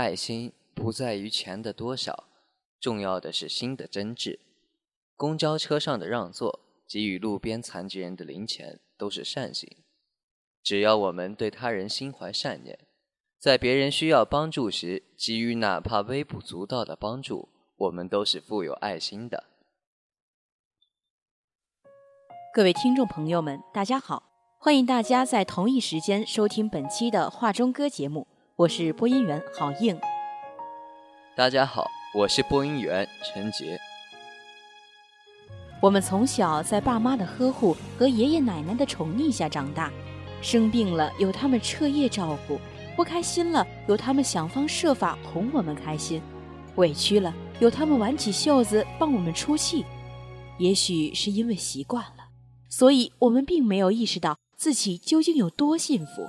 爱心不在于钱的多少，重要的是心的真挚。公交车上的让座，给予路边残疾人的零钱，都是善行。只要我们对他人心怀善念，在别人需要帮助时给予哪怕微不足道的帮助，我们都是富有爱心的。各位听众朋友们，大家好，欢迎大家在同一时间收听本期的画中歌节目，我是播音员郝应。大家好，我是播音员陈杰。我们从小在爸妈的呵护和爷爷奶奶的宠溺下长大。生病了，有他们彻夜照顾；不开心了，有他们想方设法哄我们开心；委屈了，有他们挽起袖子帮我们出气。也许是因为习惯了，所以我们并没有意识到自己究竟有多幸福。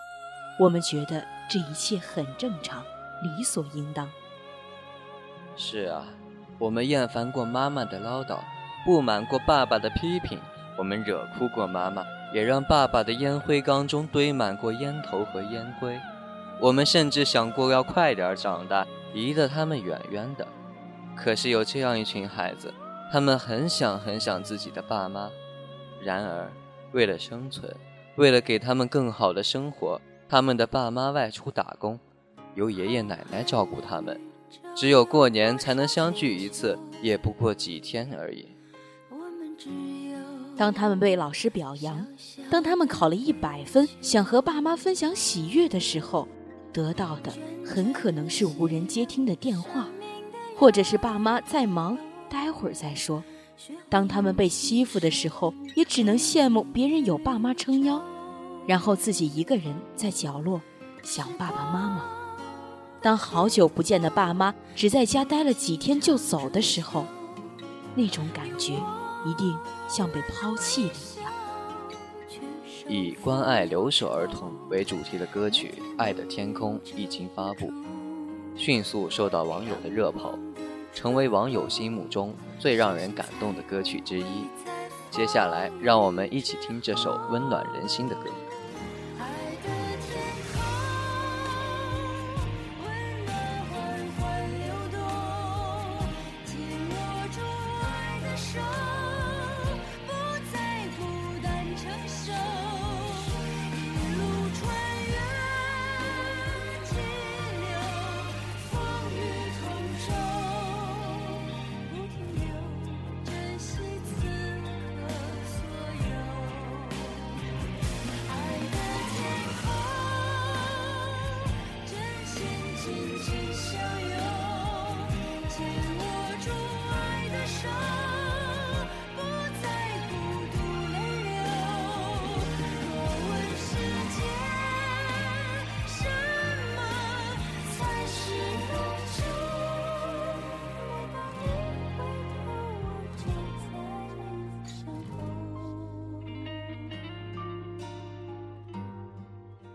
我们觉得这一切很正常，理所应当。是啊，我们厌烦过妈妈的唠叨，不满过爸爸的批评，我们惹哭过妈妈。也让爸爸的烟灰缸中堆满过烟头和烟灰，我们甚至想过要快点长大，离得他们远远的。可是有这样一群孩子，他们很想很想自己的爸妈，然而为了生存，为了给他们更好的生活，他们的爸妈外出打工，由爷爷奶奶照顾他们，只有过年才能相聚一次，也不过几天而已。当他们被老师表扬，当他们考了一百分，想和爸妈分享喜悦的时候，得到的很可能是无人接听的电话，或者是爸妈在忙，待会儿再说。当他们被欺负的时候，也只能羡慕别人有爸妈撑腰，然后自己一个人在角落想爸爸妈妈。当好久不见的爸妈只在家待了几天就走的时候，那种感觉。一定像被抛弃了一样。以关爱留守儿童为主题的歌曲《爱的天空》一经发布，迅速受到网友的热捧，成为网友心目中最让人感动的歌曲之一。接下来，让我们一起听这首温暖人心的歌。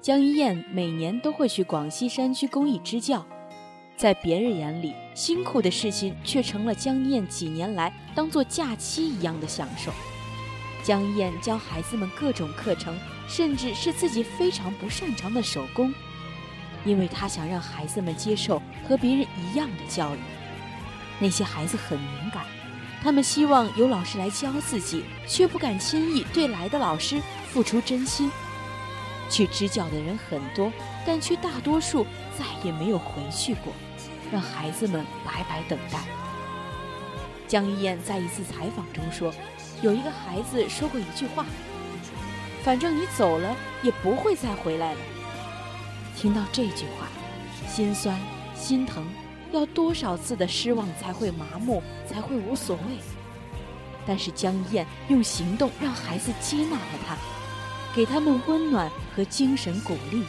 江一燕每年都会去广西山区公益支教，在别人眼里，辛苦的事情却成了江一燕几年来当做假期一样的享受。江一燕教孩子们各种课程，甚至是自己非常不擅长的手工，因为她想让孩子们接受和别人一样的教育。那些孩子很敏感，他们希望有老师来教自己，却不敢轻易对来的老师付出真心。去支教的人很多，但却大多数再也没有回去过，让孩子们白白等待。江一燕在一次采访中说：“有一个孩子说过一句话，反正你走了也不会再回来了。”听到这句话，心酸、心疼，要多少次的失望才会麻木，才会无所谓？但是江一燕用行动让孩子接纳了他。给他们温暖和精神鼓励。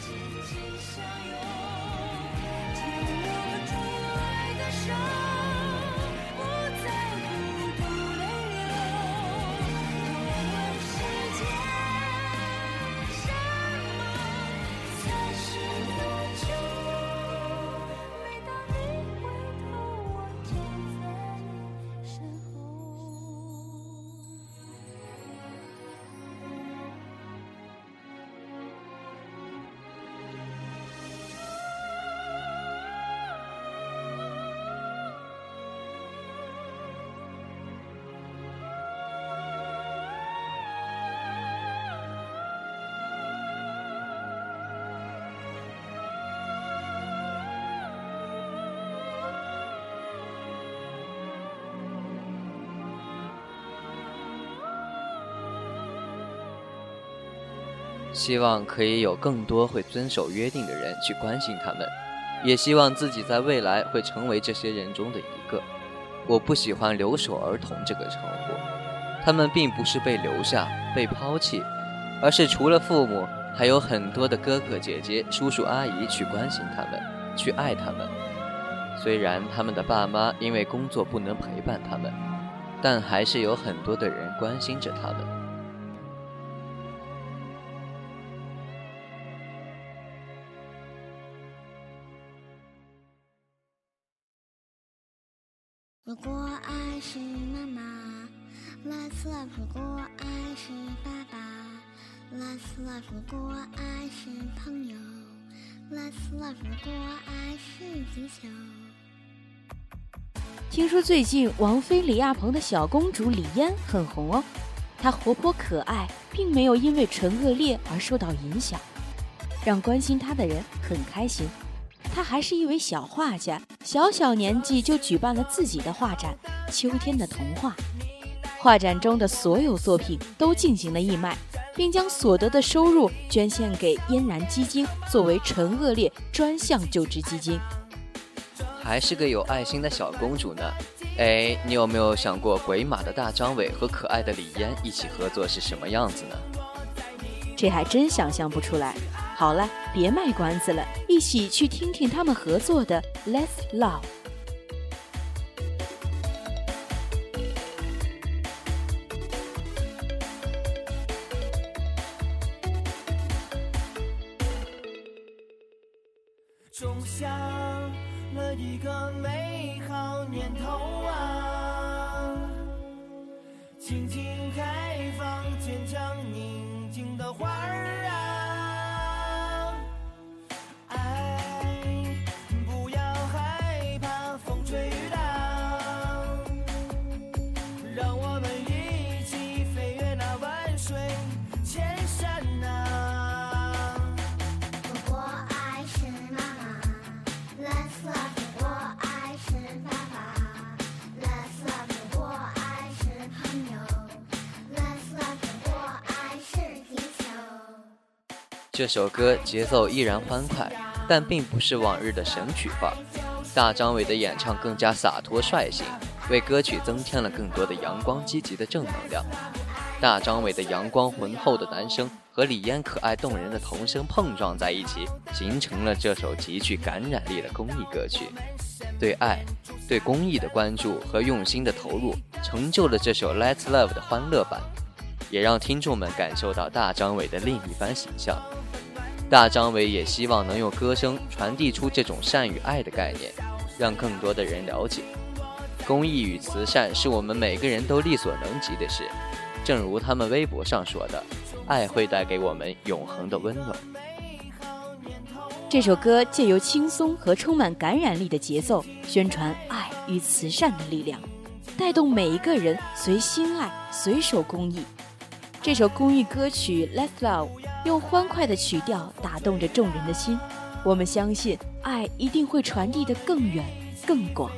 希望可以有更多会遵守约定的人去关心他们，也希望自己在未来会成为这些人中的一个。我不喜欢“留守儿童”这个称呼，他们并不是被留下、被抛弃，而是除了父母，还有很多的哥哥姐姐、叔叔阿姨去关心他们，去爱他们。虽然他们的爸妈因为工作不能陪伴他们，但还是有很多的人关心着他们。是爸爸，Let's love；如果爱是朋友。听说最近王菲李亚鹏的小公主李嫣很红哦，她活泼可爱，并没有因为唇恶劣而受到影响，让关心她的人很开心。她还是一位小画家，小小年纪就举办了自己的画展《秋天的童话》。画展中的所有作品都进行了义卖，并将所得的收入捐献给嫣然基金，作为纯恶劣专项救治基金。还是个有爱心的小公主呢。哎，你有没有想过，鬼马的大张伟和可爱的李嫣一起合作是什么样子呢？这还真想象不出来。好了，别卖关子了，一起去听听他们合作的《Let's Love》。种下了一个美好念头啊，轻轻开放，坚强宁静的花儿这首歌节奏依然欢快，但并不是往日的神曲范儿。大张伟的演唱更加洒脱率性，为歌曲增添了更多的阳光积极的正能量。大张伟的阳光浑厚的男声和李嫣可爱动人的童声碰撞在一起，形成了这首极具感染力的公益歌曲。对爱、对公益的关注和用心的投入，成就了这首《Let's Love》的欢乐版，也让听众们感受到大张伟的另一番形象。大张伟也希望能用歌声传递出这种善与爱的概念，让更多的人了解，公益与慈善是我们每个人都力所能及的事。正如他们微博上说的：“爱会带给我们永恒的温暖。”这首歌借由轻松和充满感染力的节奏，宣传爱与慈善的力量，带动每一个人随心爱、随手公益。这首公益歌曲《Let's Love》。用欢快的曲调打动着众人的心，我们相信爱一定会传递得更远、更广。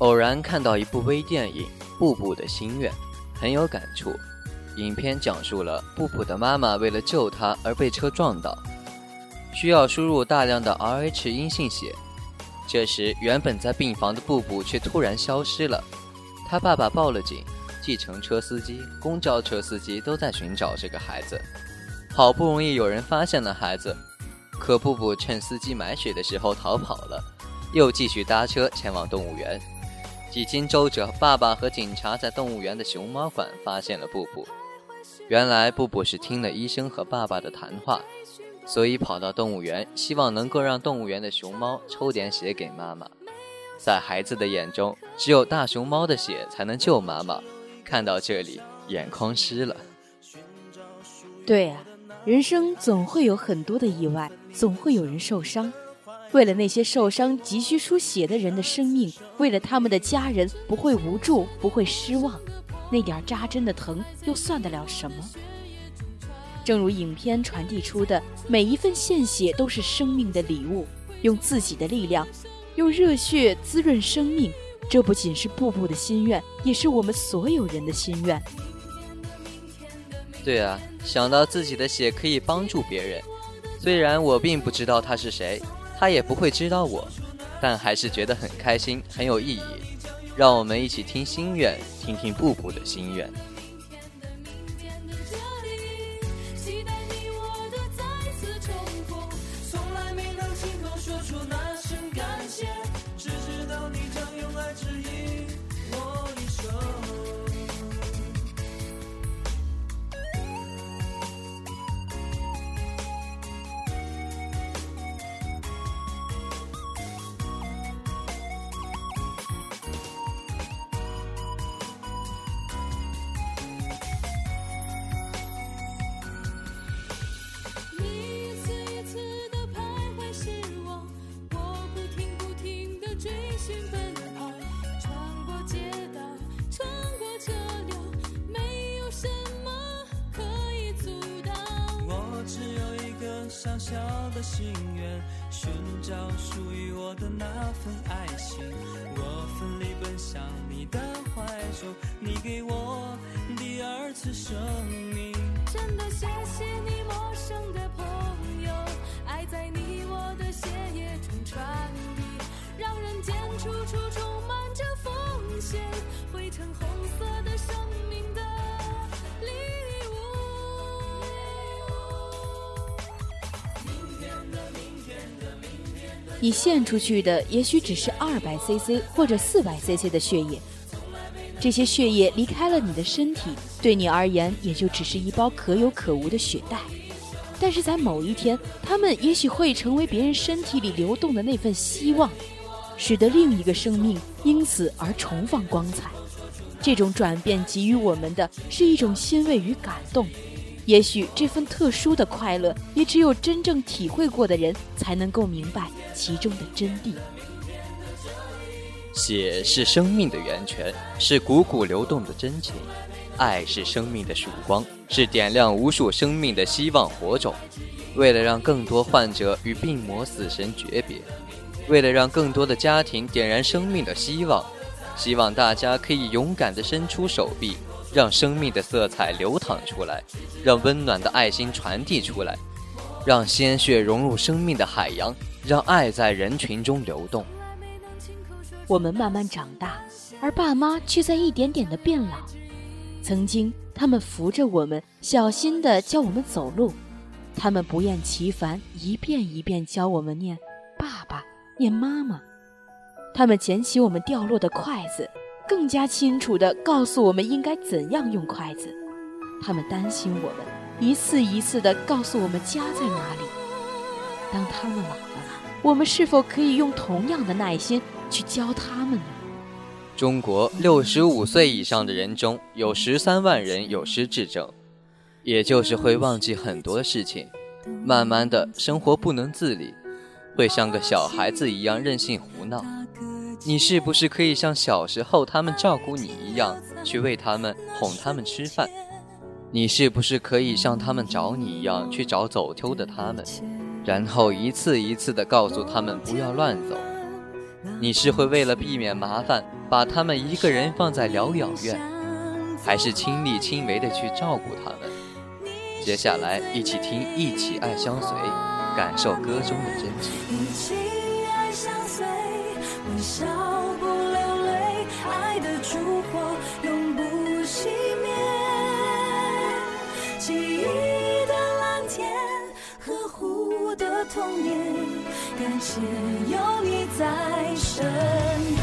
偶然看到一部微电影《布布的心愿》，很有感触。影片讲述了布布的妈妈为了救他而被车撞倒，需要输入大量的 Rh 阴性血。这时，原本在病房的布布却突然消失了。他爸爸报了警，计程车司机、公交车司机都在寻找这个孩子。好不容易有人发现了孩子，可布布趁司机买水的时候逃跑了，又继续搭车前往动物园。几经周折，爸爸和警察在动物园的熊猫馆发现了布布。原来，布布是听了医生和爸爸的谈话，所以跑到动物园，希望能够让动物园的熊猫抽点血给妈妈。在孩子的眼中，只有大熊猫的血才能救妈妈。看到这里，眼眶湿了。对啊，人生总会有很多的意外，总会有人受伤。为了那些受伤急需输血的人的生命，为了他们的家人不会无助，不会失望，那点扎针的疼又算得了什么？正如影片传递出的，每一份献血都是生命的礼物，用自己的力量，用热血滋润生命。这不仅是布布的心愿，也是我们所有人的心愿。对啊，想到自己的血可以帮助别人，虽然我并不知道他是谁，他也不会知道我，但还是觉得很开心，很有意义。让我们一起听心愿，听听布布的心愿。小小的心愿，寻找属于我的那份爱情。我奋力奔向你的怀中，你给我第二次生命。真的谢谢你，陌生的朋友，爱在你我的血液中传递，让人间处处充满着风险，汇成红色的你献出去的也许只是二百 cc 或者四百 cc 的血液，这些血液离开了你的身体，对你而言也就只是一包可有可无的血袋。但是在某一天，它们也许会成为别人身体里流动的那份希望，使得另一个生命因此而重放光彩。这种转变给予我们的是一种欣慰与感动。也许这份特殊的快乐，也只有真正体会过的人才能够明白其中的真谛。血是生命的源泉，是汩汩流动的真情；爱是生命的曙光，是点亮无数生命的希望火种。为了让更多患者与病魔死神诀别，为了让更多的家庭点燃生命的希望，希望大家可以勇敢地伸出手臂。让生命的色彩流淌出来，让温暖的爱心传递出来，让鲜血融入生命的海洋，让爱在人群中流动。我们慢慢长大，而爸妈却在一点点的变老。曾经，他们扶着我们，小心地教我们走路；他们不厌其烦，一遍一遍教我们念“爸爸”、念“妈妈”；他们捡起我们掉落的筷子。更加清楚地告诉我们应该怎样用筷子，他们担心我们，一次一次地告诉我们家在哪里。当他们老了，我们是否可以用同样的耐心去教他们呢？中国六十五岁以上的人中有十三万人有失智症，也就是会忘记很多事情，慢慢的生活不能自理，会像个小孩子一样任性胡闹。你是不是可以像小时候他们照顾你一样，去喂他们、哄他们吃饭？你是不是可以像他们找你一样去找走丢的他们，然后一次一次地告诉他们不要乱走？你是会为了避免麻烦，把他们一个人放在疗养院，还是亲力亲为地去照顾他们？接下来一起听《一起爱相随》，感受歌中的真情。微笑不流泪，爱的烛火永不熄灭。记忆的蓝天，呵护的童年，感谢有你在身边。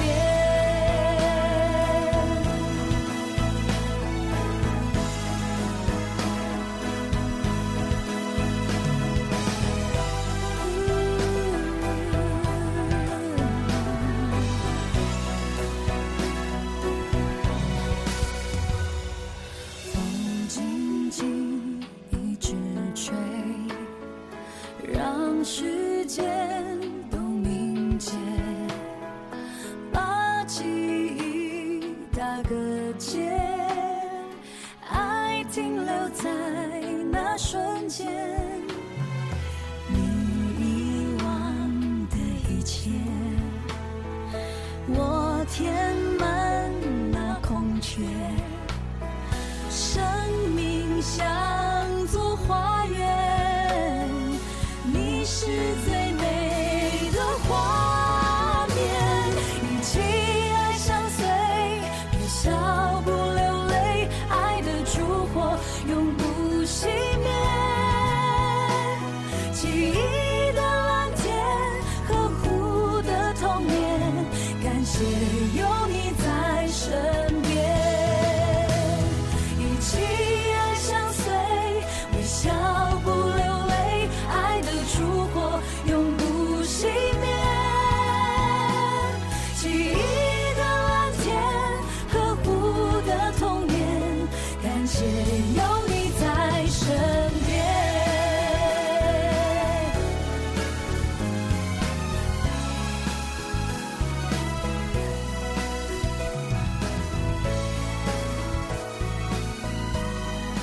是最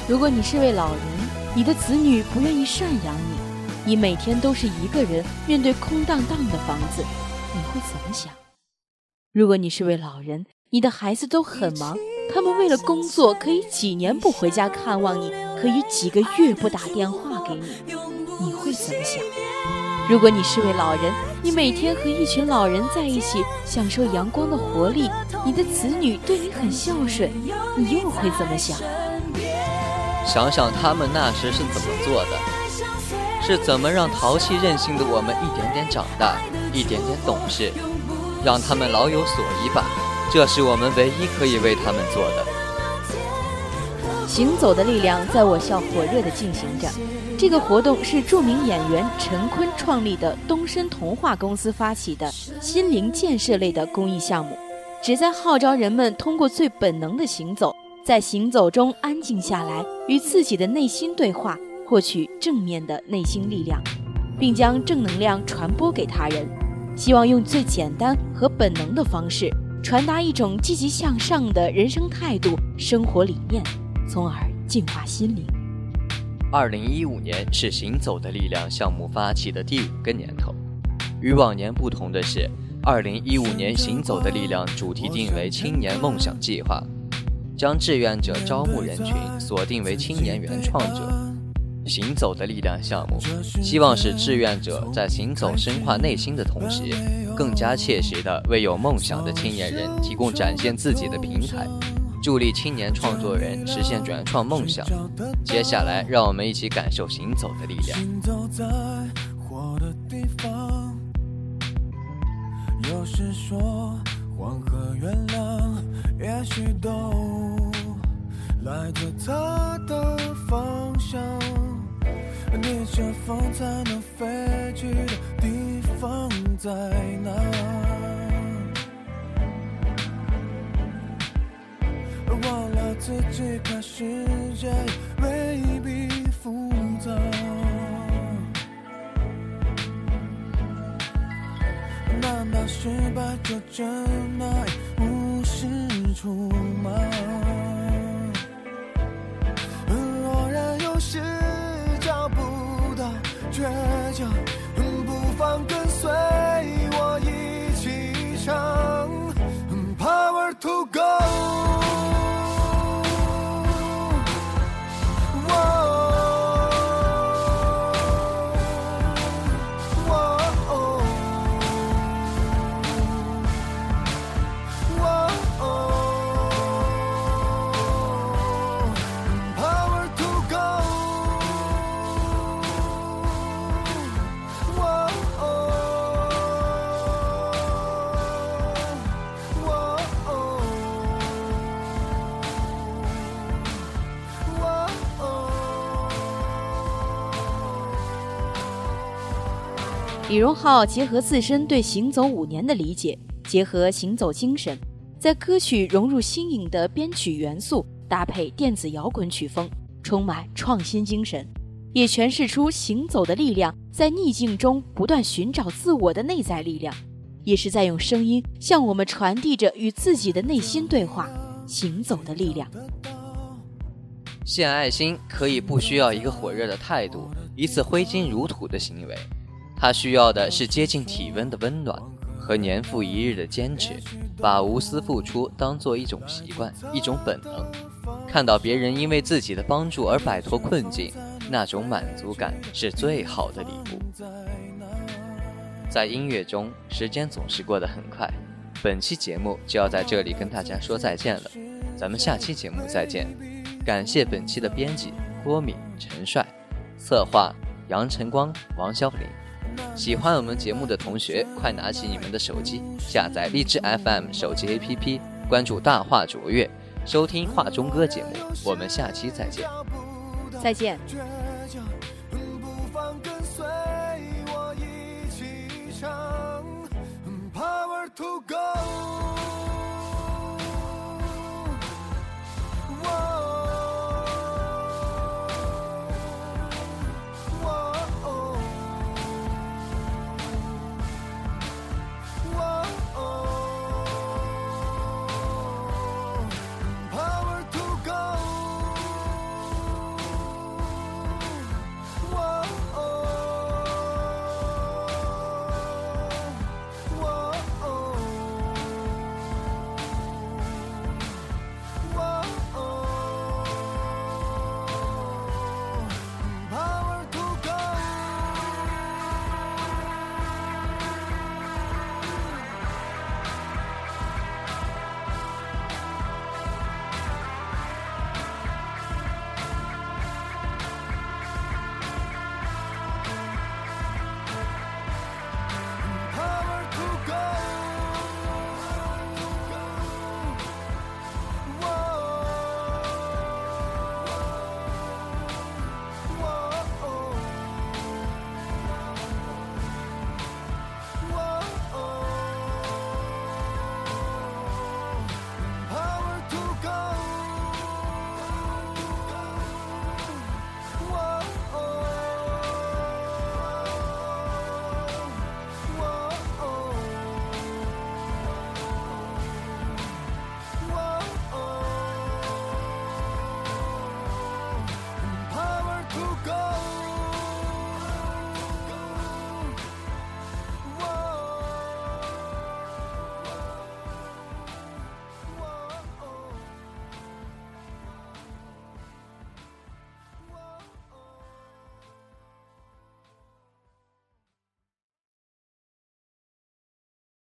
如果你是位老人，你的子女不愿意赡养你，你每天都是一个人面对空荡荡的房子，你会怎么想？如果你是位老人，你的孩子都很忙，他们为了工作可以几年不回家看望你，可以几个月不打电话给你，你会怎么想？如果你是位老人，你每天和一群老人在一起，享受阳光的活力，你的子女对你很孝顺，你又会怎么想？想想他们那时是怎么做的，是怎么让淘气任性的我们一点点长大，一点点懂事，让他们老有所依吧。这是我们唯一可以为他们做的。行走的力量在我校火热的进行着。这个活动是著名演员陈坤创立的东升童话公司发起的心灵建设类的公益项目，旨在号召人们通过最本能的行走，在行走中安静下来，与自己的内心对话，获取正面的内心力量，并将正能量传播给他人。希望用最简单和本能的方式，传达一种积极向上的人生态度、生活理念，从而净化心灵。二零一五年是行走的力量项目发起的第五个年头。与往年不同的是，二零一五年行走的力量主题定为青年梦想计划，将志愿者招募人群锁定为青年原创者。行走的力量项目希望使志愿者在行走深化内心的同时，更加切实地为有梦想的青年人提供展现自己的平台。助力青年创作人实现原创梦想。接下来，让我们一起感受行走的力量。行走在火的地方，有时说黄河月亮，也许都来自它的方向。你这风才能飞去的地方在哪？忘了自己看世界未必复杂。难道失败就真爱处吗？李荣浩结合自身对行走五年的理解，结合行走精神，在歌曲融入新颖的编曲元素，搭配电子摇滚曲风，充满创新精神，也诠释出行走的力量在逆境中不断寻找自我的内在力量，也是在用声音向我们传递着与自己的内心对话，行走的力量。献爱心可以不需要一个火热的态度，一次挥金如土的行为，他需要的是接近体温的温暖和年复一日的坚持，把无私付出当做一种习惯，一种本能。看到别人因为自己的帮助而摆脱困境，那种满足感是最好的礼物。在音乐中，时间总是过得很快，本期节目就要在这里跟大家说再见了，咱们下期节目再见。感谢本期的编辑郭敏、陈帅，策划杨晨光、王潇林。喜欢我们节目的同学，快拿起你们的手机，下载荔枝 FM 手机 APP，关注大话卓越，收听话中歌节目。我们下期再见。再见。不妨跟随我一起唱，Power to go。